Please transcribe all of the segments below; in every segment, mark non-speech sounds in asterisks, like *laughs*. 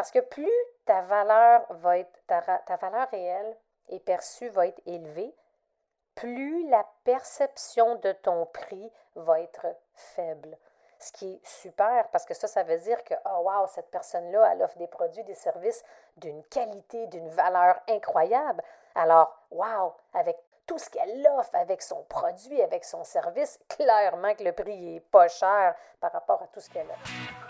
Parce que plus ta valeur va ta valeur réelle et perçue va être élevée, plus la perception de ton prix va être faible. Ce qui est super parce que ça, ça veut dire que, oh wow, cette personne-là, elle offre des produits, des services d'une qualité, d'une valeur incroyable. Alors, wow, avec tout ce qu'elle offre, avec son produit, avec son service, clairement que le prix est pas cher par rapport à tout ce qu'elle offre.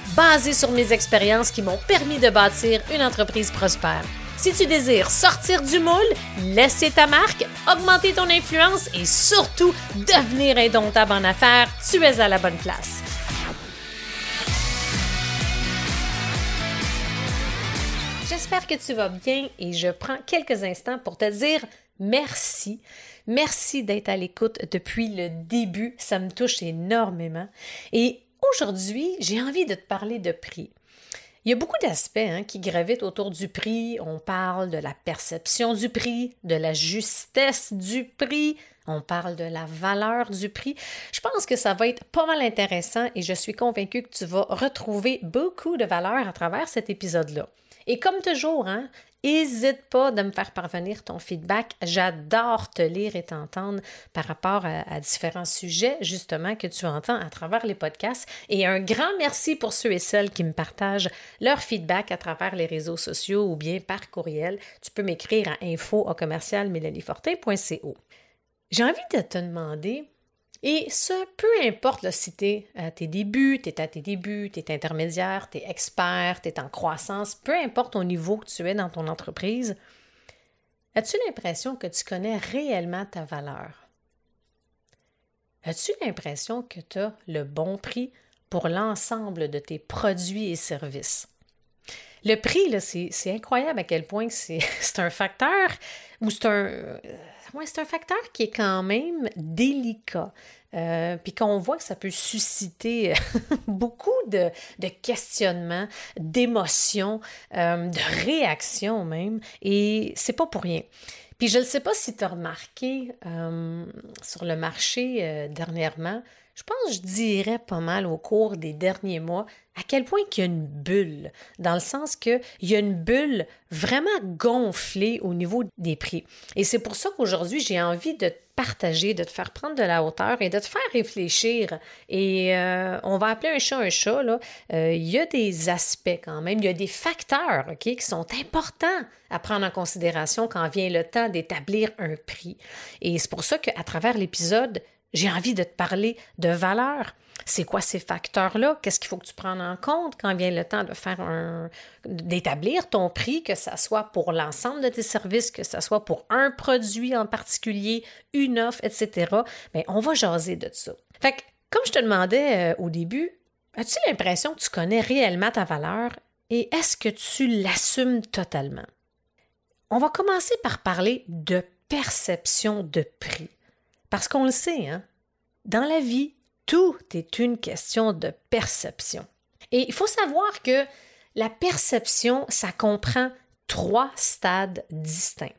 basé sur mes expériences qui m'ont permis de bâtir une entreprise prospère. Si tu désires sortir du moule, laisser ta marque, augmenter ton influence et surtout devenir indomptable en affaires, tu es à la bonne place. J'espère que tu vas bien et je prends quelques instants pour te dire merci. Merci d'être à l'écoute depuis le début, ça me touche énormément. Et Aujourd'hui, j'ai envie de te parler de prix. Il y a beaucoup d'aspects hein, qui gravitent autour du prix. On parle de la perception du prix, de la justesse du prix, on parle de la valeur du prix. Je pense que ça va être pas mal intéressant et je suis convaincue que tu vas retrouver beaucoup de valeur à travers cet épisode-là. Et comme toujours, hein, N'hésite pas de me faire parvenir ton feedback. J'adore te lire et t'entendre par rapport à, différents sujets, justement, que tu entends à travers les podcasts. Et un grand merci pour ceux et celles qui me partagent leur feedback à travers les réseaux sociaux ou bien par courriel. Tu peux m'écrire à info J'ai envie de te demander, et ce, peu importe si tu es à tes débuts, tu es à tes débuts, tu es intermédiaire, tu es expert, tu es en croissance, peu importe au niveau que tu es dans ton entreprise, as-tu l'impression que tu connais réellement ta valeur? As-tu l'impression que tu as le bon prix pour l'ensemble de tes produits et services? Le prix, c'est incroyable à quel point *laughs* c'est un facteur ou c'est un c'est un facteur qui est quand même délicat. Euh, puis qu'on voit que ça peut susciter *laughs* beaucoup de, questionnements, d'émotions, euh, de réactions même, et c'est pas pour rien. Puis je ne sais pas si tu as remarqué euh, sur le marché dernièrement, je pense, je dirais pas mal au cours des derniers mois, à quel point il y a une bulle, dans le sens qu'il y a une bulle vraiment gonflée au niveau des prix. Et c'est pour ça qu'aujourd'hui, j'ai envie de te partager, de te faire prendre de la hauteur et de te faire réfléchir. Et euh, on va appeler un chat un chat, là. Euh, il y a des aspects quand même, il y a des facteurs ok, qui sont importants à prendre en considération quand vient le temps d'établir un prix. Et c'est pour ça qu'à travers l'épisode, j'ai envie de te parler de valeur. C'est quoi ces facteurs-là? Qu'est-ce qu'il faut que tu prennes en compte quand vient le temps de faire un, d'établir ton prix, que ce soit pour l'ensemble de tes services, que ce soit pour un produit en particulier, une offre, etc. Mais on va jaser de ça. Fait que, comme je te demandais euh, au début, as-tu l'impression que tu connais réellement ta valeur et est-ce que tu l'assumes totalement? On va commencer par parler de perception de prix. Parce qu'on le sait, hein, dans la vie, tout est une question de perception. Et il faut savoir que la perception, ça comprend trois stades distincts.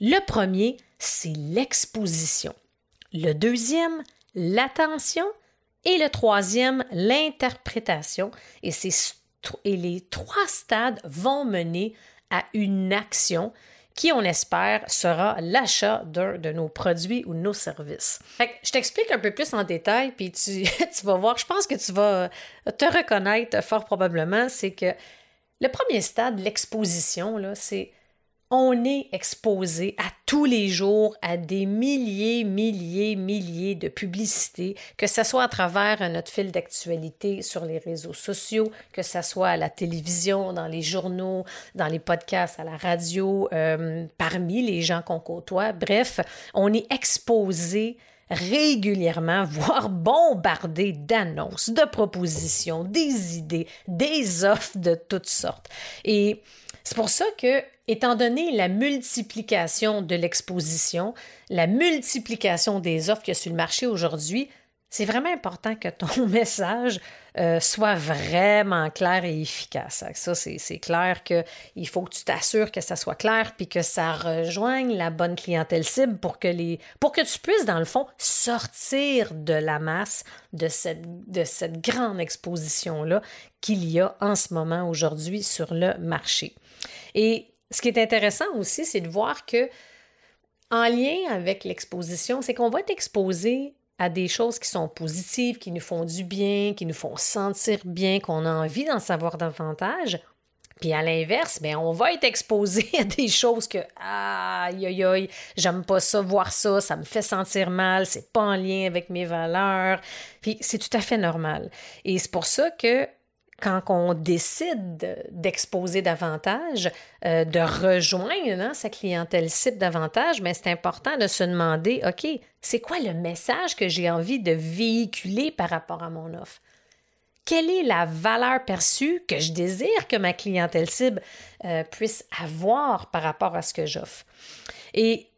Le premier, c'est l'exposition. Le deuxième, l'attention. Et le troisième, l'interprétation. Et, et les trois stades vont mener à une action qui, on espère, sera l'achat d'un de nos produits ou nos services. je t'explique un peu plus en détail, puis tu, *laughs* tu vas voir, je pense que tu vas te reconnaître fort probablement, c'est que le premier stade, l'exposition, c'est on est exposé à tous les jours à des milliers, milliers, milliers de publicités, que ce soit à travers notre fil d'actualité sur les réseaux sociaux, que ce soit à la télévision, dans les journaux, dans les podcasts, à la radio, euh, parmi les gens qu'on côtoie. Bref, on est exposé régulièrement, voire bombardés d'annonces, de propositions, des idées, des offres de toutes sortes. Et c'est pour ça que, étant donné la multiplication de l'exposition, la multiplication des offres qu'il y a sur le marché aujourd'hui, c'est vraiment important que ton *laughs* message euh, soit vraiment clair et efficace. Ça, c'est clair qu'il faut que tu t'assures que ça soit clair puis que ça rejoigne la bonne clientèle cible pour que, les, pour que tu puisses, dans le fond, sortir de la masse de cette, de cette grande exposition-là qu'il y a en ce moment aujourd'hui sur le marché. Et ce qui est intéressant aussi, c'est de voir que en lien avec l'exposition, c'est qu'on va être exposé à des choses qui sont positives, qui nous font du bien, qui nous font sentir bien, qu'on a envie d'en savoir davantage. Puis à l'inverse, bien, on va être exposé *laughs* à des choses que aïe aïe aïe, j'aime pas ça, voir ça, ça me fait sentir mal, c'est pas en lien avec mes valeurs. Puis c'est tout à fait normal. Et c'est pour ça que quand on décide d'exposer davantage, euh, de rejoindre hein, sa clientèle cible davantage, mais c'est important de se demander, OK, c'est quoi le message que j'ai envie de véhiculer par rapport à mon offre? Quelle est la valeur perçue que je désire que ma clientèle cible euh, puisse avoir par rapport à ce que j'offre? Et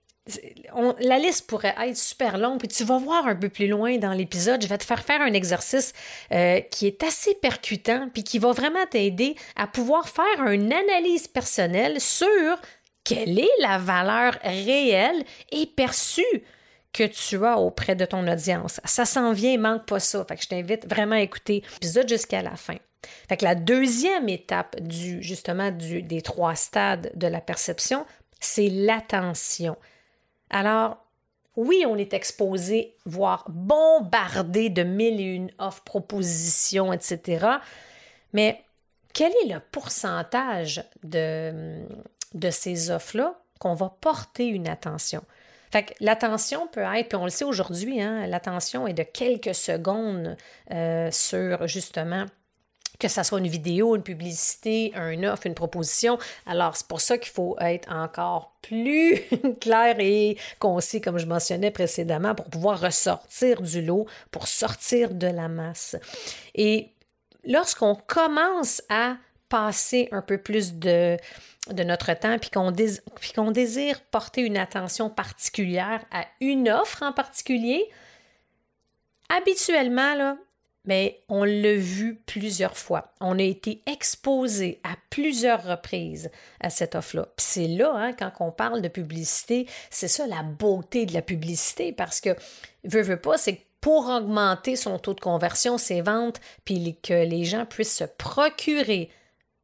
la liste pourrait être super longue, puis tu vas voir un peu plus loin dans l'épisode, je vais te faire faire un exercice euh, qui est assez percutant, puis qui va vraiment t'aider à pouvoir faire une analyse personnelle sur quelle est la valeur réelle et perçue que tu as auprès de ton audience. Ça s'en vient, manque pas ça. Fait je t'invite vraiment à écouter l'épisode jusqu'à la fin. Fait que la deuxième étape du justement des trois stades de la perception, c'est l'attention. Alors, oui, on est exposé, voire bombardé de mille et une offres, propositions, etc. Mais quel est le pourcentage de, ces offres-là qu'on va porter une attention? Fait que l'attention peut être, puis on le sait aujourd'hui, hein, l'attention est de quelques secondes euh, sur justement que ce soit une vidéo, une publicité, un offre, une proposition. Alors, c'est pour ça qu'il faut être encore plus *laughs* clair et concis, comme je mentionnais précédemment, pour pouvoir ressortir du lot, pour sortir de la masse. Et lorsqu'on commence à passer un peu plus de, de notre temps, puis qu'on, qu'on désire porter une attention particulière à une offre en particulier, habituellement, là, mais on l'a vu plusieurs fois. On a été exposé à plusieurs reprises à cette offre-là. Puis c'est là, hein, quand on parle de publicité, c'est ça la beauté de la publicité, parce que, veut, veut pas, c'est pour augmenter son taux de conversion, ses ventes, puis que les gens puissent se procurer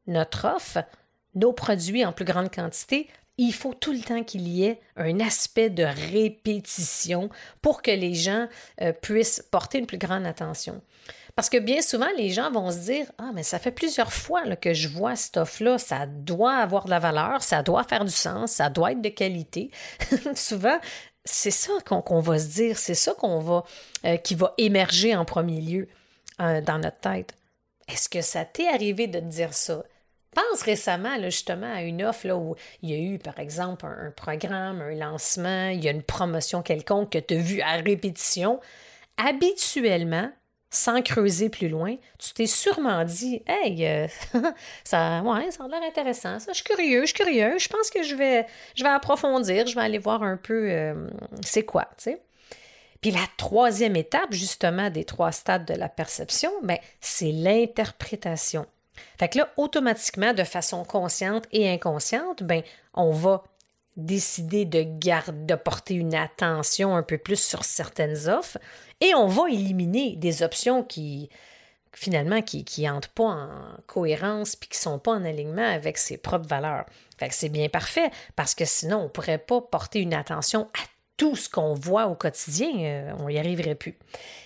notre offre, nos produits en plus grande quantité, il faut tout le temps qu'il y ait un aspect de répétition pour que les gens euh, puissent porter une plus grande attention. Parce que bien souvent, les gens vont se dire Ah, mais ça fait plusieurs fois que je vois cette offre-là, ça doit avoir de la valeur, ça doit faire du sens, ça doit être de qualité. *laughs* souvent, c'est ça qu'on va se dire, c'est ça qu'on va, euh, qui va émerger en premier lieu euh, dans notre tête. Est-ce que ça t'est arrivé de te dire ça? Pense récemment justement à une offre là, où il y a eu, par exemple, un, programme, un lancement, il y a une promotion quelconque que tu as vue à répétition. Habituellement, sans creuser plus loin, tu t'es sûrement dit Hey, euh, *laughs* ça, ouais, a l'air intéressant, ça. Je suis curieux, je suis curieux, je pense que je vais, je vais approfondir, je vais aller voir un peu euh, c'est quoi, tu sais. Puis la troisième étape, justement, des trois stades de la perception, ben, c'est l'interprétation. Fait que là, automatiquement, de façon consciente et inconsciente, ben, on va décider de garder, de porter une attention un peu plus sur certaines offres et on va éliminer des options qui, finalement, qui n'entrent pas en cohérence puis qui ne sont pas en alignement avec ses propres valeurs. Fait que c'est bien parfait parce que sinon, on ne pourrait pas porter une attention à tout ce qu'on voit au quotidien. Euh, on n'y arriverait plus.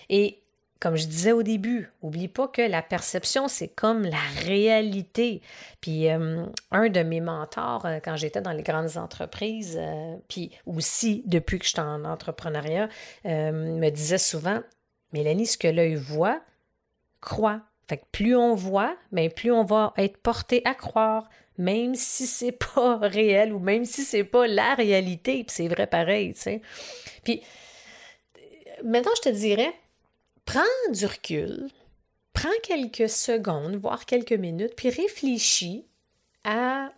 Et comme je disais au début, oublie pas que la perception, c'est comme la réalité. Puis euh, un de mes mentors, euh, quand j'étais dans les grandes entreprises, euh, puis aussi depuis que je suis en entrepreneuriat, me disait souvent, Mélanie, ce que l'œil voit, croit. Fait que plus on voit, mais ben, plus on va être porté à croire, même si c'est pas *laughs* réel ou même si c'est pas la réalité, puis c'est vrai pareil, tu sais. Puis maintenant, je te dirais, prends du recul, prends quelques secondes, voire quelques minutes, puis réfléchis à,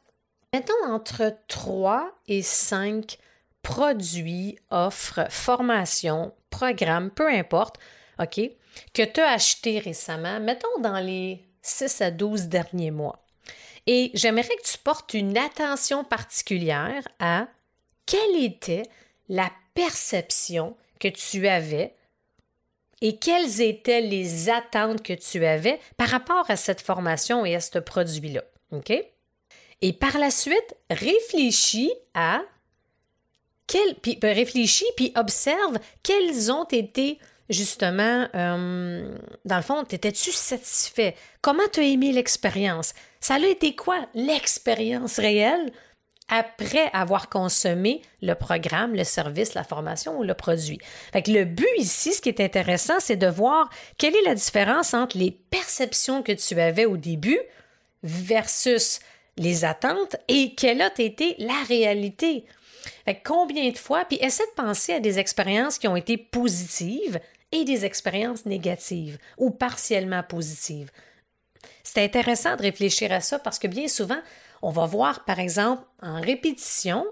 mettons, entre 3 et 5 produits, offres, formations, programmes, peu importe, OK, que tu as acheté récemment, mettons dans les 6 à 12 derniers mois. Et j'aimerais que tu portes une attention particulière à quelle était la perception que tu avais et quelles étaient les attentes que tu avais par rapport à cette formation et à ce produit-là. OK? Et par la suite, réfléchis à quel, puis ben, réfléchis puis observe quelles ont été justement, euh, dans le fond, étais-tu satisfait? Comment tu as aimé l'expérience? Ça a été quoi l'expérience réelle après avoir consommé le programme, le service, la formation ou le produit. Le but ici, ce qui est intéressant, c'est de voir quelle est la différence entre les perceptions que tu avais au début versus les attentes et quelle a été la réalité. Combien de fois, puis essaie de penser à des expériences qui ont été positives et des expériences négatives ou partiellement positives. C'est intéressant de réfléchir à ça parce que bien souvent, on va voir, par exemple, en répétition,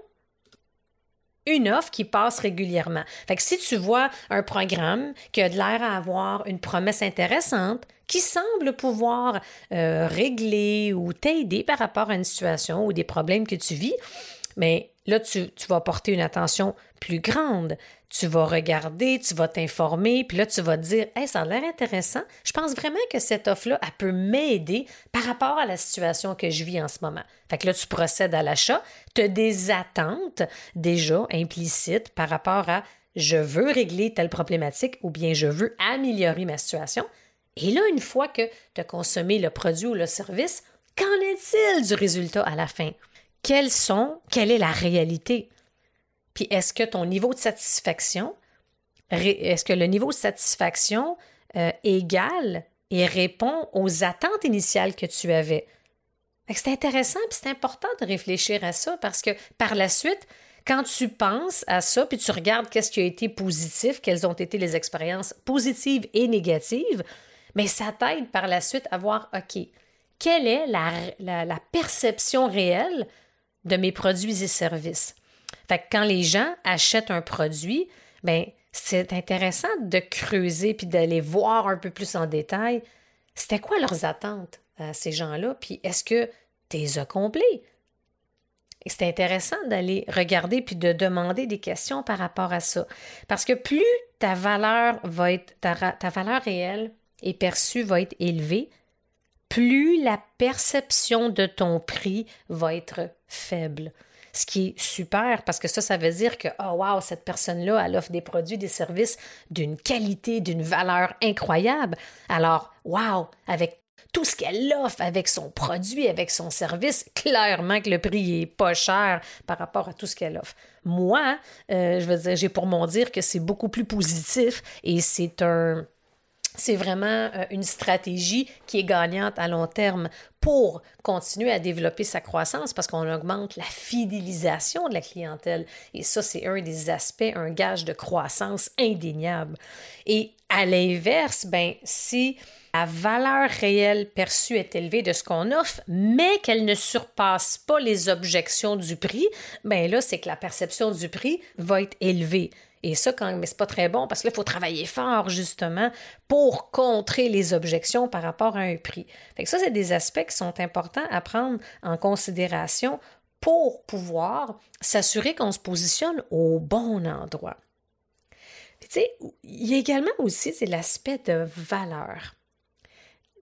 une offre qui passe régulièrement. Fait que si tu vois un programme qui a de l'air à avoir une promesse intéressante, qui semble pouvoir euh, régler ou t'aider par rapport à une situation ou des problèmes que tu vis, mais là, tu, vas porter une attention plus grande tu vas regarder, tu vas t'informer, puis là, tu vas dire, hey, ça a l'air intéressant. Je pense vraiment que cette offre-là, elle peut m'aider par rapport à la situation que je vis en ce moment. Fait que là, tu procèdes à l'achat, tu as des attentes déjà implicites par rapport à je veux régler telle problématique ou bien je veux améliorer ma situation. Et là, une fois que tu as consommé le produit ou le service, qu'en est-il du résultat à la fin? Quels sont, quelle est la réalité? Puis est-ce que ton niveau de satisfaction, est-ce que le niveau de satisfaction euh, égale et répond aux attentes initiales que tu avais? C'est intéressant, puis c'est important de réfléchir à ça parce que par la suite, quand tu penses à ça, puis tu regardes qu'est-ce qui a été positif, quelles ont été les expériences positives et négatives, mais ça t'aide par la suite à voir, OK, quelle est la perception réelle de mes produits et services? Fait que quand les gens achètent un produit, ben c'est intéressant de creuser puis d'aller voir un peu plus en détail c'était quoi leurs attentes à ces gens-là, puis est-ce que tu les as? C'est intéressant d'aller regarder puis de demander des questions par rapport à ça. Parce que plus ta valeur va être, ta, ta valeur réelle et perçue va être élevée, plus la perception de ton prix va être faible ce qui est super parce que ça, ça veut dire que, oh wow, cette personne-là, elle offre des produits, des services d'une qualité, d'une valeur incroyable. Alors, wow, avec tout ce qu'elle offre avec son produit, avec son service, clairement que le prix est pas cher par rapport à tout ce qu'elle offre. Moi, euh, je veux dire, j'ai pour mon dire que c'est beaucoup plus positif et c'est un c'est vraiment euh, une stratégie qui est gagnante à long terme pour continuer à développer sa croissance parce qu'on augmente la fidélisation de la clientèle. Et ça, c'est un des aspects, un gage de croissance indéniable. Et à l'inverse, ben, si la valeur réelle perçue est élevée de ce qu'on offre, mais qu'elle ne surpasse pas les objections du prix, ben là, c'est que la perception du prix va être élevée. Et ça, quand, mais c'est pas très bon parce que là, il faut travailler fort, justement, pour contrer les objections par rapport à un prix. Fait que ça, c'est des aspects qui sont importants à prendre en considération pour pouvoir s'assurer qu'on se positionne au bon endroit. tu sais, il y a également aussi l'aspect de valeur.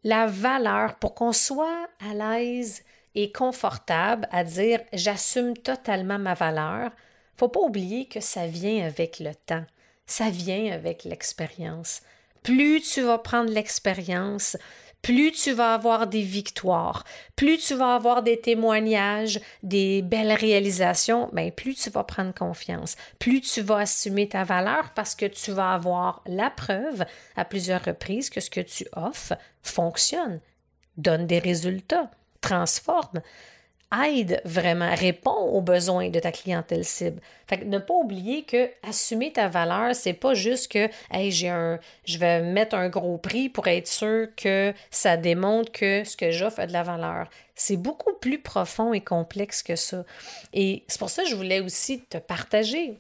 La valeur, pour qu'on soit à l'aise et confortable à dire j'assume totalement ma valeur, faut pas oublier que ça vient avec le temps, ça vient avec l'expérience. Plus tu vas prendre l'expérience, plus tu vas avoir des victoires, plus tu vas avoir des témoignages, des belles réalisations, ben plus tu vas prendre confiance, plus tu vas assumer ta valeur parce que tu vas avoir la preuve à plusieurs reprises que ce que tu offres fonctionne, donne des résultats, transforme. Aide vraiment, répond aux besoins de ta clientèle cible. Fait que ne pas oublier que assumer ta valeur, c'est pas juste que hey, j'ai un je vais mettre un gros prix pour être sûr que ça démontre que ce que j'offre a de la valeur. C'est beaucoup plus profond et complexe que ça. Et c'est pour ça que je voulais aussi te partager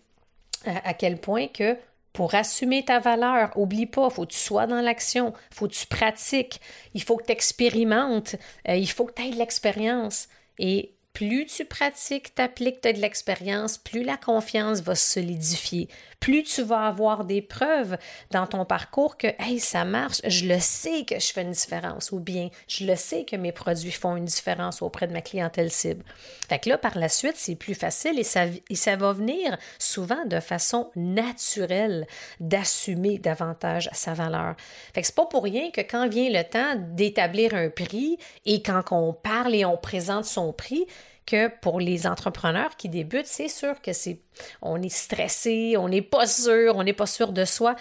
à, à quel point que pour assumer ta valeur, oublie pas, faut que tu sois dans l'action, faut que tu pratiques, il faut que tu expérimentes, euh, il faut que tu aies de l'expérience. Et plus tu pratiques, t'appliques, tu as de l'expérience, plus la confiance va se solidifier, plus tu vas avoir des preuves dans ton parcours que, hey, ça marche, je le sais que je fais une différence, ou bien je le sais que mes produits font une différence auprès de ma clientèle cible. Fait que là, par la suite, c'est plus facile et ça, et ça va venir souvent de façon naturelle d'assumer davantage sa valeur. Fait que c'est pas pour rien que quand vient le temps d'établir un prix et quand on parle et on présente son prix, que pour les entrepreneurs qui débutent, c'est sûr que c'est on est stressé, on n'est pas sûr, on n'est pas sûr de soi,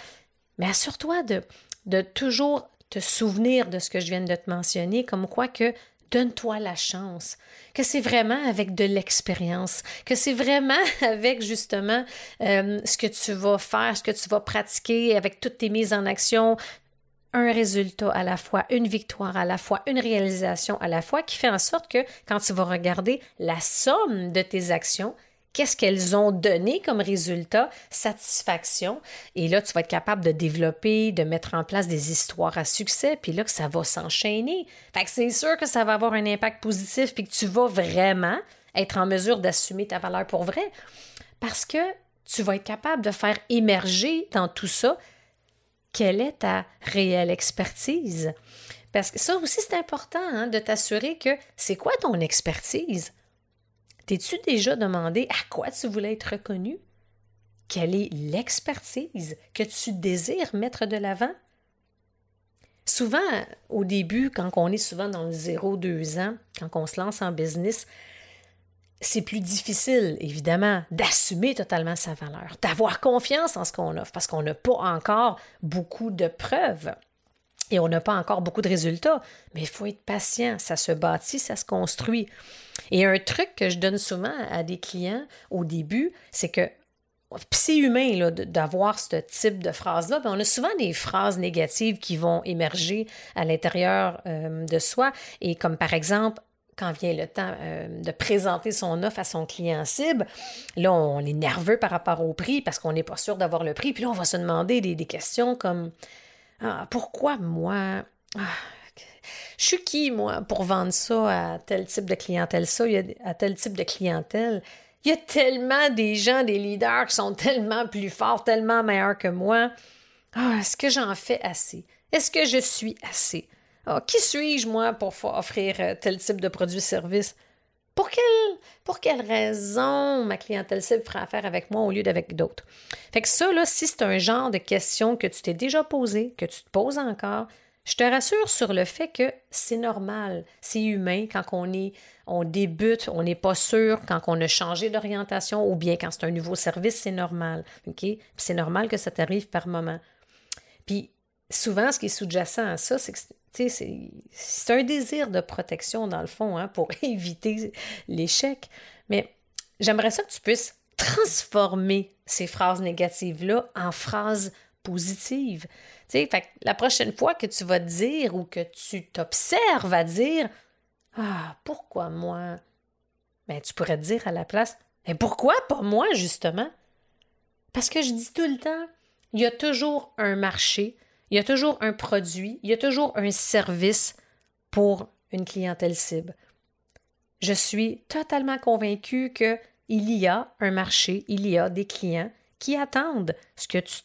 mais assure-toi de, de toujours te souvenir de ce que je viens de te mentionner, comme quoi que donne-toi la chance, que c'est vraiment avec de l'expérience, que c'est vraiment *laughs* avec justement euh, ce que tu vas faire, ce que tu vas pratiquer, avec toutes tes mises en action, un résultat à la fois, une victoire à la fois, une réalisation à la fois, qui fait en sorte que quand tu vas regarder la somme de tes actions, qu'est-ce qu'elles ont donné comme résultat, satisfaction. Et là, tu vas être capable de développer, de mettre en place des histoires à succès, puis là, que ça va s'enchaîner. Fait que c'est sûr que ça va avoir un impact positif, puis que tu vas vraiment être en mesure d'assumer ta valeur pour vrai. Parce que tu vas être capable de faire émerger dans tout ça quelle est ta réelle expertise? Parce que ça aussi, c'est important hein, de t'assurer que c'est quoi ton expertise? T'es-tu déjà demandé à quoi tu voulais être reconnu? Quelle est l'expertise que tu désires mettre de l'avant? Souvent, au début, quand on est souvent dans le 0-2 ans, quand on se lance en business, c'est plus difficile, évidemment, d'assumer totalement sa valeur, d'avoir confiance en ce qu'on offre, parce qu'on n'a pas encore beaucoup de preuves et on n'a pas encore beaucoup de résultats. Mais il faut être patient, ça se bâtit, ça se construit. Et un truc que je donne souvent à des clients au début, c'est que c'est humain d'avoir ce type de phrase-là. On a souvent des phrases négatives qui vont émerger à l'intérieur euh, de soi. Et comme par exemple, quand vient le temps euh, de présenter son offre à son client cible, là, on est nerveux par rapport au prix parce qu'on n'est pas sûr d'avoir le prix. Puis là, on va se demander des, questions comme ah, Pourquoi moi? Ah, Je suis qui, moi, pour vendre ça à tel type de clientèle, ça, à tel type de clientèle Il y a tellement des gens, des leaders qui sont tellement plus forts, tellement meilleurs que moi. Ah, est-ce que j'en fais assez? Est-ce que je suis assez? Ah, qui suis-je, moi, pour offrir euh, tel type de produit-service? Pour quelle, pour quelle raison ma clientèle cible fera affaire avec moi au lieu d'avec d'autres? Fait que ça, là, si c'est un genre de question que tu t'es déjà posé, que tu te poses encore, je te rassure sur le fait que c'est normal, c'est humain quand on est, on débute, on n'est pas sûr, quand on a changé d'orientation ou bien quand c'est un nouveau service, c'est normal. OK? c'est normal que ça t'arrive par moment. Puis souvent, ce qui est sous-jacent à ça, c'est que c'est un désir de protection, dans le fond, hein, pour *laughs* éviter l'échec. Mais j'aimerais ça que tu puisses transformer ces phrases négatives-là en phrases positives. Fait la prochaine fois que tu vas dire ou que tu t'observes à dire Ah, pourquoi moi? Ben, tu pourrais dire à la place Mais pourquoi pas moi, justement? Parce que je dis tout le temps, il y a toujours un marché, il y a toujours un produit, il y a toujours un service pour une clientèle cible. Je suis totalement convaincue qu'il y a un marché, il y a des clients qui attendent ce que tu,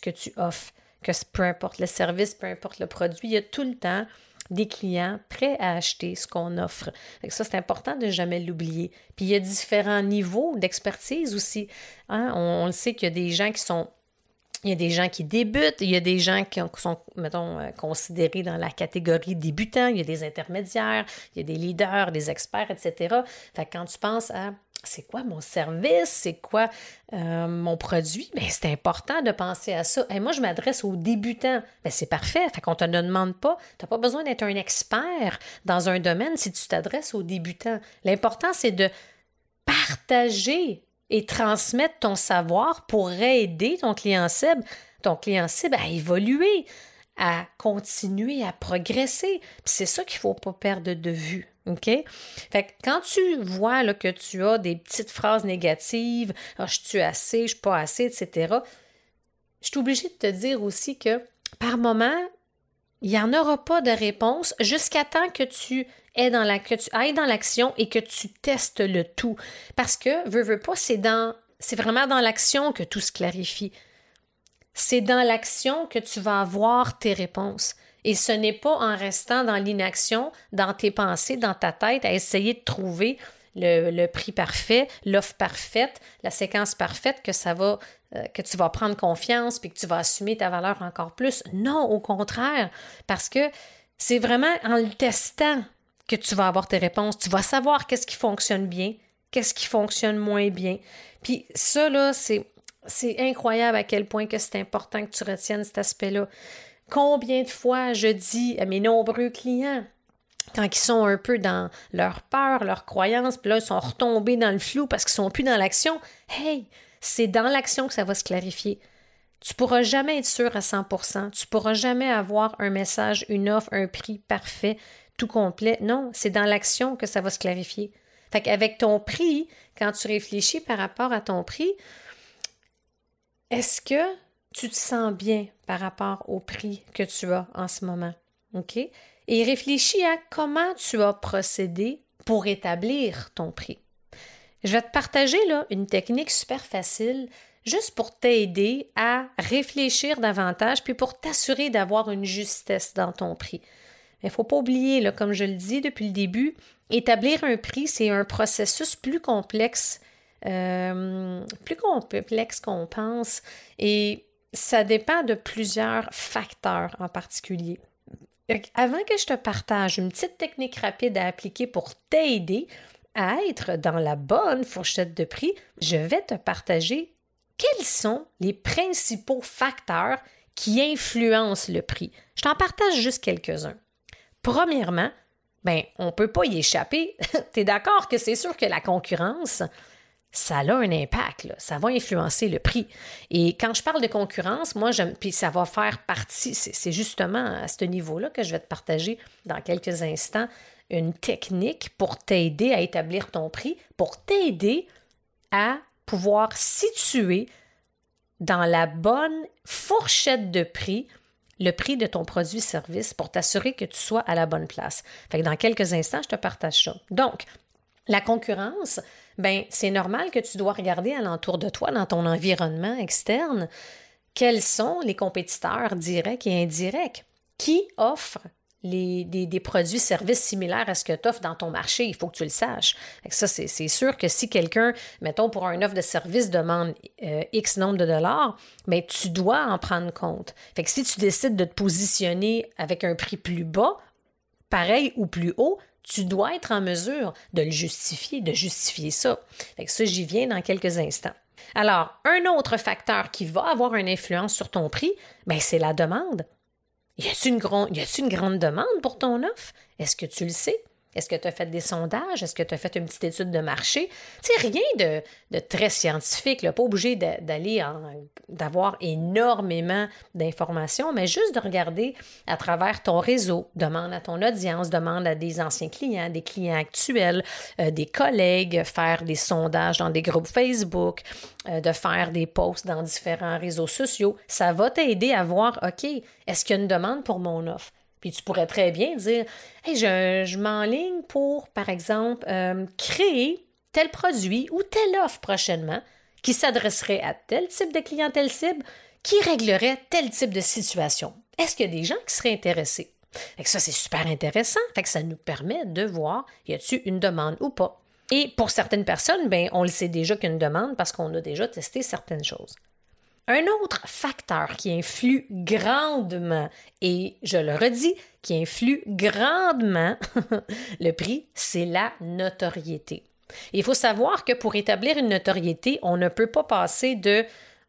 que offres, que peu importe le service, peu importe le produit, il y a tout le temps des clients prêts à acheter ce qu'on offre. Ça, c'est important de jamais l'oublier. Puis il y a différents niveaux d'expertise aussi. Hein. On, on, le sait qu'il y a des gens qui sont il y a des gens qui débutent, il y a des gens qui sont, mettons, euh, considérés dans la catégorie débutants, il y a des intermédiaires, il y a des leaders, des experts, etc. Fait quand tu penses à c'est quoi mon service, c'est quoi euh, mon produit, mais c'est important de penser à ça. Et moi, je m'adresse aux débutants. Ben, c'est parfait. Fait qu'on te ne demande pas, tu n'as pas besoin d'être un expert dans un domaine si tu t'adresses aux débutants. L'important, c'est de partager et transmettre ton savoir pour aider ton client cible, ton client cible à évoluer, à continuer à progresser. c'est ça qu'il ne faut pas perdre de vue. OK? Fait que quand tu vois que tu as des petites phrases négatives, ah, je suis assez, je suis pas assez, etc., je suis obligée de te dire aussi que par moment, il n'y en aura pas de réponse jusqu'à temps que tu es dans que ailles dans l'action et que tu testes le tout. Parce que, veux, veux pas, c'est dans, c'est vraiment dans l'action que tout se clarifie. C'est dans l'action que tu vas avoir tes réponses. Et ce n'est pas en restant dans l'inaction, dans tes pensées, dans ta tête, à essayer de trouver le, prix parfait, l'offre parfaite, la séquence parfaite que ça va, euh, que tu vas prendre confiance puis que tu vas assumer ta valeur encore plus. Non, au contraire, parce que c'est vraiment en le testant que tu vas avoir tes réponses. Tu vas savoir qu'est-ce qui fonctionne bien, qu'est-ce qui fonctionne moins bien. Puis ça, là, c'est, incroyable à quel point que c'est important que tu retiennes cet aspect-là. Combien de fois je dis à mes nombreux clients, quand ils sont un peu dans leur peur, leur croyance, puis là, ils sont retombés dans le flou parce qu'ils sont plus dans l'action, hey, c'est dans l'action que ça va se clarifier. Tu pourras jamais être sûr à 100%. Tu pourras jamais avoir un message, une offre, un prix parfait, tout complet. Non, c'est dans l'action que ça va se clarifier. Fait qu'avec ton prix, quand tu réfléchis par rapport à ton prix, est-ce que tu te sens bien par rapport au prix que tu as en ce moment? OK? Et réfléchis à comment tu as procédé pour établir ton prix. Je vais te partager là une technique super facile juste pour t'aider à réfléchir davantage puis pour t'assurer d'avoir une justesse dans ton prix. Mais il ne faut pas oublier, là, comme je le dis depuis le début, établir un prix, c'est un processus plus complexe, euh, plus complexe qu'on pense. Et ça dépend de plusieurs facteurs en particulier. Avant que je te partage une petite technique rapide à appliquer pour t'aider à être dans la bonne fourchette de prix, je vais te partager quels sont les principaux facteurs qui influencent le prix. Je t'en partage juste quelques-uns. Premièrement, ben, on ne peut pas y échapper. *laughs* tu es d'accord que c'est sûr que la concurrence, ça a un impact, ça va influencer le prix. Et quand je parle de concurrence, moi, puis ça va faire partie, c'est justement à ce niveau-là que je vais te partager dans quelques instants une technique pour t'aider à établir ton prix, pour t'aider à pouvoir situer dans la bonne fourchette de prix le prix de ton produit-service pour t'assurer que tu sois à la bonne place. Fait dans quelques instants, je te partage ça. Donc, la concurrence, ben c'est normal que tu dois regarder alentour de toi, dans ton environnement externe, quels sont les compétiteurs directs et indirects qui offrent les, des, produits, services similaires à ce que tu offres dans ton marché. Il faut que tu le saches. Ça, c'est sûr que si quelqu'un, mettons, pour un offre de service, demande euh, X nombre de dollars, mais ben, tu dois en prendre compte. Fait si tu décides de te positionner avec un prix plus bas, pareil ou plus haut, tu dois être en mesure de le justifier, de justifier ça. ça, j'y viens dans quelques instants. Alors, un autre facteur qui va avoir une influence sur ton prix, ben, c'est la demande. Y a-t-il une, une grande demande pour ton offre? Est-ce que tu le sais? Est-ce que tu as fait des sondages? Est-ce que tu as fait une petite étude de marché? Tu sais, rien de, très scientifique, pas obligé d'aller d'avoir énormément d'informations, mais juste de regarder à travers ton réseau. Demande à ton audience, demande à des anciens clients, des clients actuels, euh, des collègues, faire des sondages dans des groupes Facebook, euh, de faire des posts dans différents réseaux sociaux. Ça va t'aider à voir, OK, est-ce qu'il y a une demande pour mon offre? Puis tu pourrais très bien dire Hey, je, je m'enligne pour, par exemple, euh, créer tel produit ou telle offre prochainement qui s'adresserait à tel type de clientèle cible qui réglerait tel type de situation. Est-ce qu'il y a des gens qui seraient intéressés? Fait que ça, c'est super intéressant. Fait ça nous permet de voir y a-t-il une demande ou pas. Et pour certaines personnes, ben, on le sait déjà qu'il demande parce qu'on a déjà testé certaines choses. Un autre facteur qui influe grandement, et je le redis, qui influe grandement *laughs* le prix, c'est la notoriété. il faut savoir que pour établir une notoriété, on ne peut pas passer de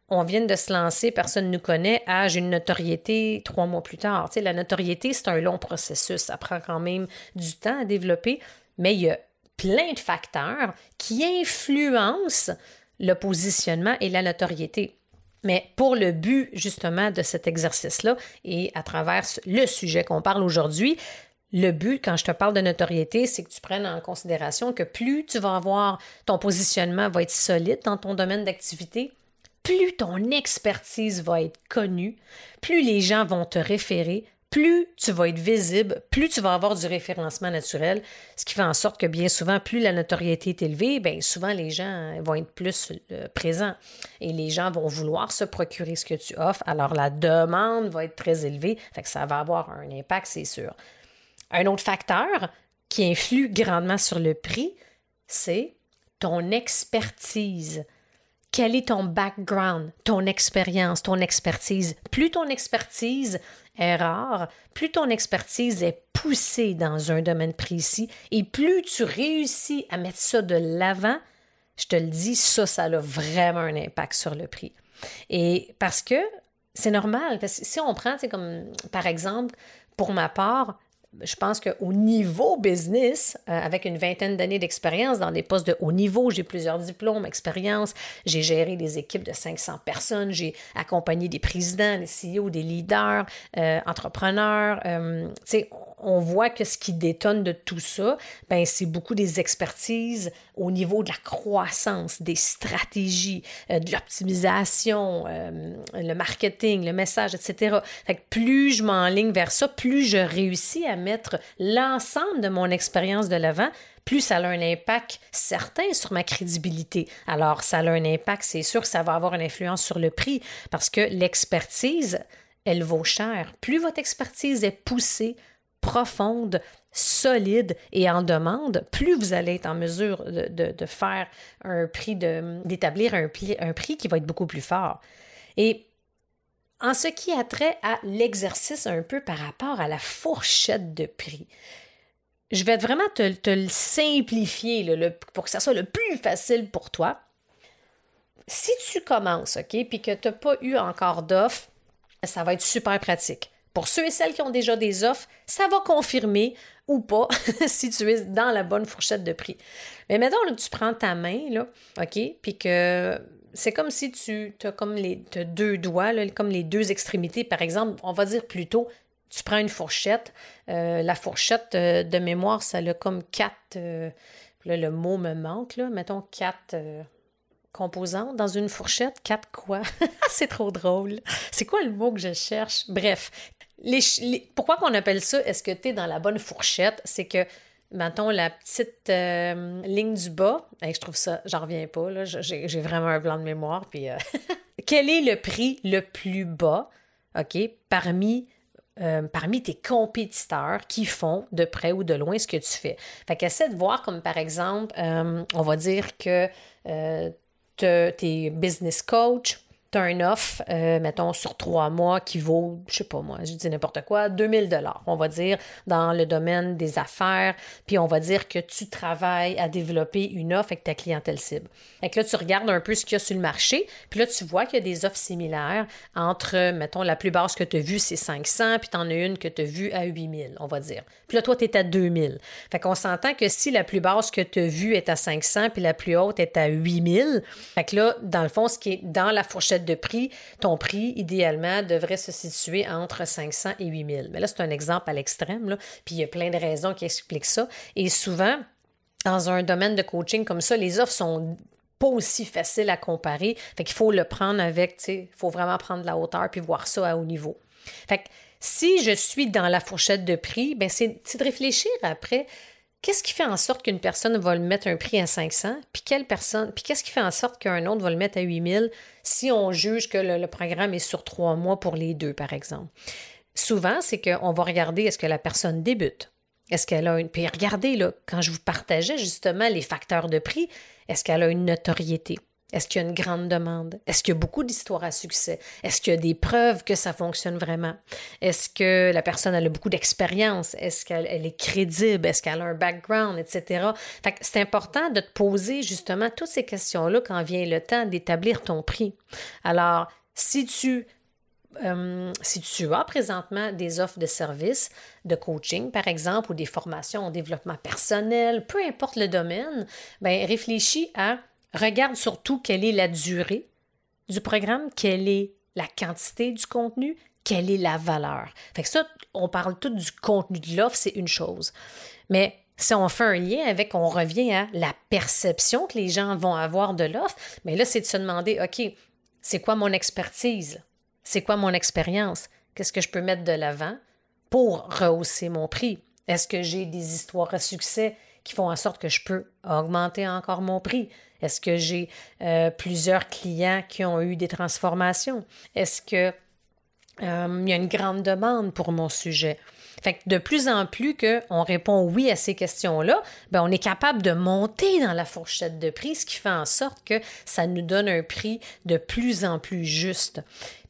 on vient de se lancer, personne ne nous connaît, à une notoriété trois mois plus tard. Tu la notoriété, c'est un long processus. Ça prend quand même du temps à développer, mais il y a plein de facteurs qui influencent le positionnement et la notoriété. Mais pour le but justement de cet exercice-là et à travers le sujet qu'on parle aujourd'hui, le but, quand je te parle de notoriété, c'est que tu prennes en considération que plus tu vas avoir, ton positionnement va être solide dans ton domaine d'activité, plus ton expertise va être connue, plus les gens vont te référer, plus tu vas être visible, plus tu vas avoir du référencement naturel, ce qui fait en sorte que bien souvent, plus la notoriété est élevée, bien souvent les gens vont être plus euh, présents et les gens vont vouloir se procurer ce que tu offres. Alors la demande va être très élevée, fait que ça va avoir un impact, c'est sûr. Un autre facteur qui influe grandement sur le prix, c'est ton expertise. Quel est ton background, ton expérience, ton expertise? Plus ton expertise est rare, plus ton expertise est poussée dans un domaine précis et plus tu réussis à mettre ça de l'avant, je te le dis, ça, ça a vraiment un impact sur le prix. Et parce que c'est normal, parce que si on prend, c'est comme, par exemple, pour ma part, je pense qu'au niveau business, euh, avec une vingtaine d'années d'expérience dans des postes de haut niveau, j'ai plusieurs diplômes, expérience, j'ai géré des équipes de 500 personnes, j'ai accompagné des présidents, des CEO, des leaders, euh, entrepreneurs. Euh, tu on voit que ce qui détonne de tout ça, ben c'est beaucoup des expertises au niveau de la croissance, des stratégies, de l'optimisation, le marketing, le message, etc. Fait que plus je m'enligne vers ça, plus je réussis à mettre l'ensemble de mon expérience de l'avant, plus ça a un impact certain sur ma crédibilité. Alors, ça a un impact, c'est sûr que ça va avoir une influence sur le prix parce que l'expertise, elle vaut cher. Plus votre expertise est poussée, profonde, solide et en demande, plus vous allez être en mesure de, faire un prix, d'établir un, prix qui va être beaucoup plus fort. Et en ce qui a trait à l'exercice un peu par rapport à la fourchette de prix. Je vais vraiment te, le simplifier pour que ça soit le plus facile pour toi. Si tu commences, OK, puis que tu n'as pas eu encore d'offres, ça va être super pratique. Pour ceux et celles qui ont déjà des offres, ça va confirmer ou pas *laughs* si tu es dans la bonne fourchette de prix. Mais maintenant, que tu prends ta main, là, OK, puis que c'est comme si tu as comme les deux doigts, comme les deux extrémités. Par exemple, on va dire plutôt, tu prends une fourchette. Euh, la fourchette euh, de mémoire, ça a comme quatre. Euh, là, le mot me manque, là. Mettons quatre composantes dans une fourchette. Quatre quoi? *laughs* c'est trop drôle. C'est quoi le mot que je cherche? Bref. pourquoi qu'on appelle ça est-ce que tu es dans la bonne fourchette? C'est que mettons, la petite euh, ligne du bas, je trouve ça, j'en reviens pas, j'ai vraiment un blanc de mémoire. Puis, euh, *laughs* quel est le prix le plus bas, OK, parmi, euh, parmi tes compétiteurs qui font de près ou de loin ce que tu fais? Fait qu'essaie de voir, comme par exemple, on va dire que es business coach, tu as un offre, euh, mettons, sur trois mois qui vaut, je sais pas moi, je dis n'importe quoi, 2000 dollars, on va dire, dans le domaine des affaires, puis on va dire que tu travailles à développer une offre avec ta clientèle cible. Et que là, tu regardes un peu ce qu'il y a sur le marché, puis là, tu vois qu'il y a des offres similaires entre, mettons, la plus basse que tu as vue, c'est 500, puis tu en as une que tu as vue à 8000, on va dire. Puis là, toi, tu es à 2000. Fait qu'on s'entend que si la plus basse que tu as vue est à 500, puis la plus haute est à 8000, fait que là, dans le fond, ce qui est dans la fourchette de prix, ton prix, idéalement, devrait se situer entre 500 et 8000. Mais là, c'est un exemple à l'extrême, puis il y a plein de raisons qui expliquent ça. Et souvent, dans un domaine de coaching comme ça, les offres sont pas aussi faciles à comparer. Fait qu'il faut le prendre avec, tu sais, il faut vraiment prendre la hauteur puis voir ça à haut niveau. Fait que si je suis dans la fourchette de prix, ben c'est de réfléchir après Qu'est-ce qui fait en sorte qu'une personne va le mettre un prix à 500, puis qu'est-ce qui fait en sorte qu'un autre va le mettre à 8000 si on juge que le, programme est sur trois mois pour les deux, par exemple? Souvent, c'est qu'on va regarder est-ce que la personne débute? Est-ce qu'elle a une. Puis regardez, là, quand je vous partageais justement les facteurs de prix, est-ce qu'elle a une notoriété? Est-ce qu'il y a une grande demande? Est-ce qu'il y a beaucoup d'histoires à succès? Est-ce qu'il y a des preuves que ça fonctionne vraiment? Est-ce que la personne a beaucoup d'expérience? Est-ce qu'elle est crédible? Est-ce qu'elle a un background, etc.? c'est important de te poser justement toutes ces questions-là quand vient le temps d'établir ton prix. Alors, si tu euh, si tu as présentement des offres de services, de coaching, par exemple, ou des formations en développement personnel, peu importe le domaine, ben, réfléchis à, regarde surtout quelle est la durée du programme, quelle est la quantité du contenu, quelle est la valeur. Fait que ça, on parle tout du contenu de l'offre, c'est une chose. Mais si on fait un lien avec, on revient à la perception que les gens vont avoir de l'offre, mais là, c'est de se demander, OK, c'est quoi mon expertise? C'est quoi mon expérience? Qu'est-ce que je peux mettre de l'avant pour rehausser mon prix? Est-ce que j'ai des histoires à succès? Qui font en sorte que je peux augmenter encore mon prix? Est-ce que j'ai euh, plusieurs clients qui ont eu des transformations? Est-ce que euh, il y a une grande demande pour mon sujet? Fait que de plus en plus qu'on répond oui à ces questions-là, ben on est capable de monter dans la fourchette de prix, ce qui fait en sorte que ça nous donne un prix de plus en plus juste.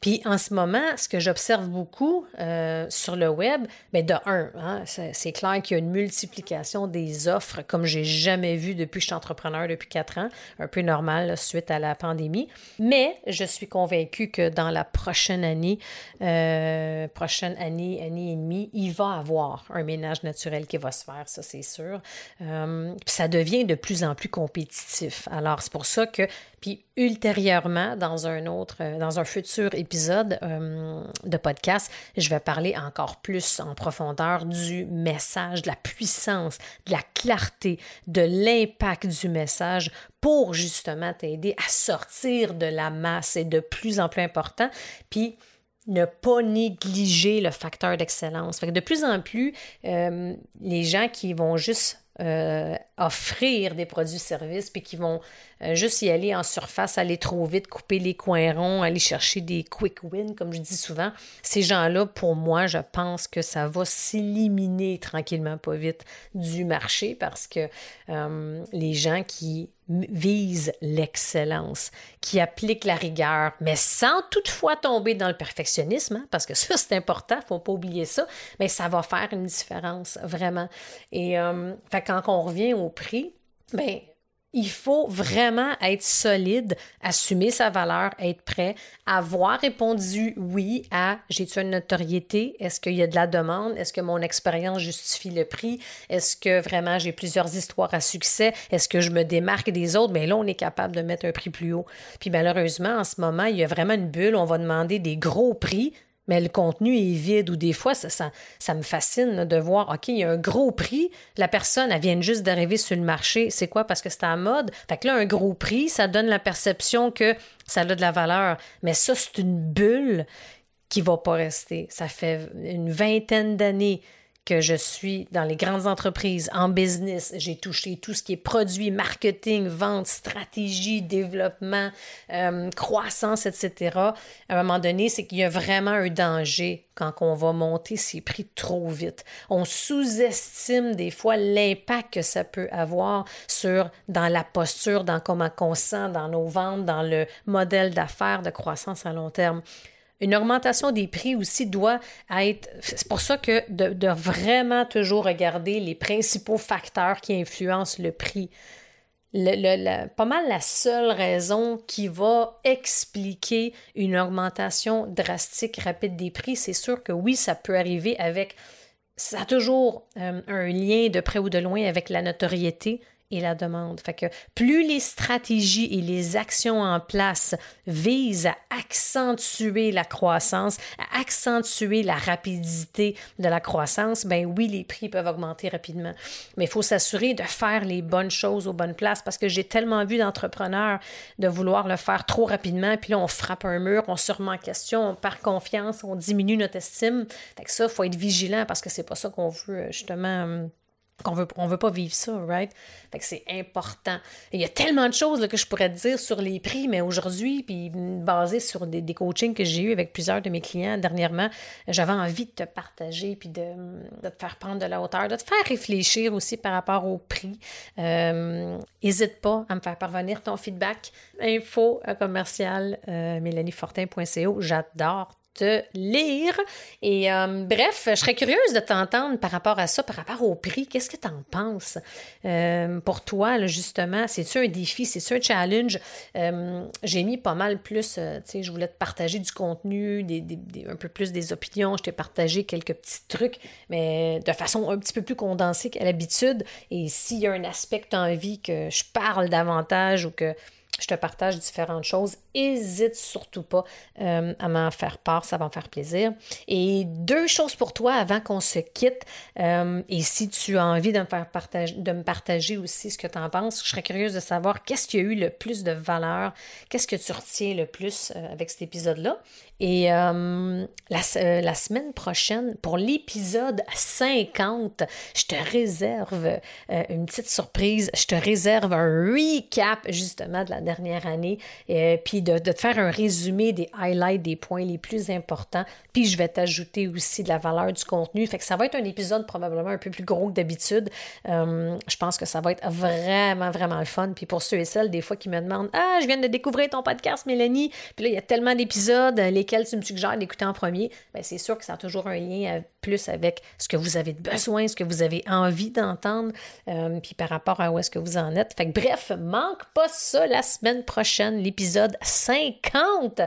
Puis en ce moment, ce que j'observe beaucoup euh, sur le web, bien de un, hein, c'est clair qu'il y a une multiplication des offres comme j'ai jamais vu depuis que je suis entrepreneur depuis quatre ans, un peu normal suite à la pandémie. Mais je suis convaincue que dans la prochaine année, euh, prochaine année, année et demie, il va avoir un ménage naturel qui va se faire, ça c'est sûr. Euh, ça devient de plus en plus compétitif. Alors c'est pour ça que puis ultérieurement, dans un autre, dans un futur épisode euh, de podcast, je vais parler encore plus en profondeur du message, de la puissance, de la clarté, de l'impact du message pour justement t'aider à sortir de la masse et de plus en plus important. Puis ne pas négliger le facteur d'excellence. de plus en plus, euh, les gens qui vont juste offrir des produits-services, puis qui vont euh, juste y aller en surface, aller trop vite, couper les coins ronds, aller chercher des quick wins, comme je dis souvent. Ces gens-là, pour moi, je pense que ça va s'éliminer tranquillement, pas vite, du marché parce que euh, les gens qui visent l'excellence, qui appliquent la rigueur, mais sans toutefois tomber dans le perfectionnisme, hein, parce que ça, *laughs* c'est important, il ne faut pas oublier ça, mais ça va faire une différence, vraiment. Et euh, quand on revient au prix, ben, il faut vraiment être solide, assumer sa valeur, être prêt, avoir répondu oui à j'ai-tu une notoriété, est-ce qu'il y a de la demande, est-ce que mon expérience justifie le prix, est-ce que vraiment j'ai plusieurs histoires à succès, est-ce que je me démarque des autres, mais ben là on est capable de mettre un prix plus haut. Puis malheureusement en ce moment, il y a vraiment une bulle, on va demander des gros prix mais le contenu est vide ou des fois, ça, ça, me fascine de voir, OK, il y a un gros prix, la personne, elle vient juste d'arriver sur le marché. C'est quoi? Parce que c'est à mode. Fait que là, un gros prix, ça donne la perception que ça a de la valeur. Mais ça, c'est une bulle qui va pas rester. Ça fait une vingtaine d'années que je suis dans les grandes entreprises, en business. J'ai touché tout ce qui est produit, marketing, vente, stratégie, développement, euh, croissance, etc. À un moment donné, c'est qu'il y a vraiment un danger quand on va monter ses prix trop vite. On sous-estime des fois l'impact que ça peut avoir sur dans la posture, dans comment on sent, dans nos ventes, dans le modèle d'affaires de croissance à long terme. Une augmentation des prix aussi doit être. C'est pour ça que de, vraiment toujours regarder les principaux facteurs qui influencent le prix. pas mal la seule raison qui va expliquer une augmentation drastique, rapide des prix, c'est sûr que oui, ça peut arriver avec. Ça a toujours euh, un lien de près ou de loin avec la notoriété, et la demande. Fait que plus les stratégies et les actions en place visent à accentuer la croissance, à accentuer la rapidité de la croissance, ben oui, les prix peuvent augmenter rapidement. Mais il faut s'assurer de faire les bonnes choses aux bonnes places parce que j'ai tellement vu d'entrepreneurs de vouloir le faire trop rapidement, puis là, on frappe un mur, on se remet en question, on perd confiance, on diminue notre estime. Fait que ça, il faut être vigilant parce que c'est pas ça qu'on veut, justement qu'on veut, on veut pas vivre ça, right? Fait que c'est important. il y a tellement de choses que je pourrais te dire sur les prix, mais aujourd'hui, puis basé sur des, des coachings que j'ai eu avec plusieurs de mes clients dernièrement, j'avais envie de te partager, puis de, de, te faire prendre de la hauteur, de te faire réfléchir aussi par rapport au prix. N'hésite euh, pas à me faire parvenir ton feedback. Info commercial euh, mélaniefortin.co. J'adore te lire. Et euh, bref, je serais curieuse de t'entendre par rapport à ça, par rapport au prix. Qu'est-ce que tu en penses euh, pour toi, justement? C'est-tu un défi? C'est-tu un challenge? Euh, j'ai mis pas mal plus, tu sais, je voulais te partager du contenu, un peu plus des opinions. Je t'ai partagé quelques petits trucs, mais de façon un petit peu plus condensée qu'à l'habitude. Et s'il y a un aspect que tu as envie que je parle davantage ou que je te partage différentes choses. Hésite surtout pas euh, à m'en faire part, ça va me faire plaisir. Et deux choses pour toi avant qu'on se quitte. Euh, et si tu as envie de me faire partager, de me partager aussi ce que tu en penses, je serais curieuse de savoir qu'est-ce qui a eu le plus de valeur, qu'est-ce que tu retiens le plus euh, avec cet épisode-là. Et la, la, semaine prochaine, pour l'épisode 50, je te réserve une petite surprise. Je te réserve un recap justement de la dernière année, euh, puis de, te faire un résumé des highlights, des points les plus importants. Puis je vais t'ajouter aussi de la valeur du contenu. Fait que ça va être un épisode probablement un peu plus gros que d'habitude. Euh, je pense que ça va être vraiment, vraiment le fun. Puis pour ceux et celles, des fois, qui me demandent Ah, je viens de découvrir ton podcast, Mélanie. Puis là, il y a tellement d'épisodes, euh, lesquels tu me suggères d'écouter en premier. Bien, c'est sûr que ça a toujours un lien plus avec ce que vous avez besoin, ce que vous avez envie d'entendre, puis par rapport à où est-ce que vous en êtes. Fait que bref, manque pas ça la semaine prochaine, l'épisode 50.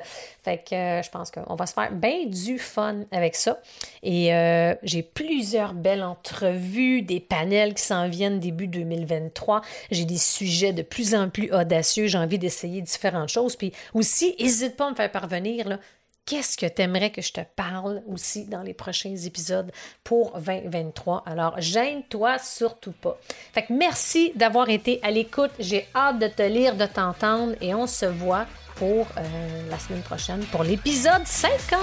Fait que euh, je pense qu'on va se faire bien du fun avec ça. Et euh, j'ai plusieurs belles entrevues, des panels qui s'en viennent début 2023. J'ai des sujets de plus en plus audacieux. J'ai envie d'essayer différentes choses. Puis aussi, n'hésite pas à me faire parvenir là, qu'est-ce que tu aimerais que je te parle aussi dans les prochains épisodes pour 2023. Alors, gêne-toi surtout pas. Fait que merci d'avoir été à l'écoute. J'ai hâte de te lire, de t'entendre et on se voit pour euh, la semaine prochaine pour l'épisode 50.